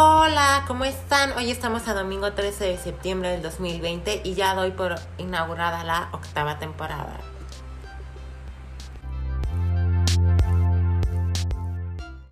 Hola, ¿cómo están? Hoy estamos a domingo 13 de septiembre del 2020 y ya doy por inaugurada la octava temporada.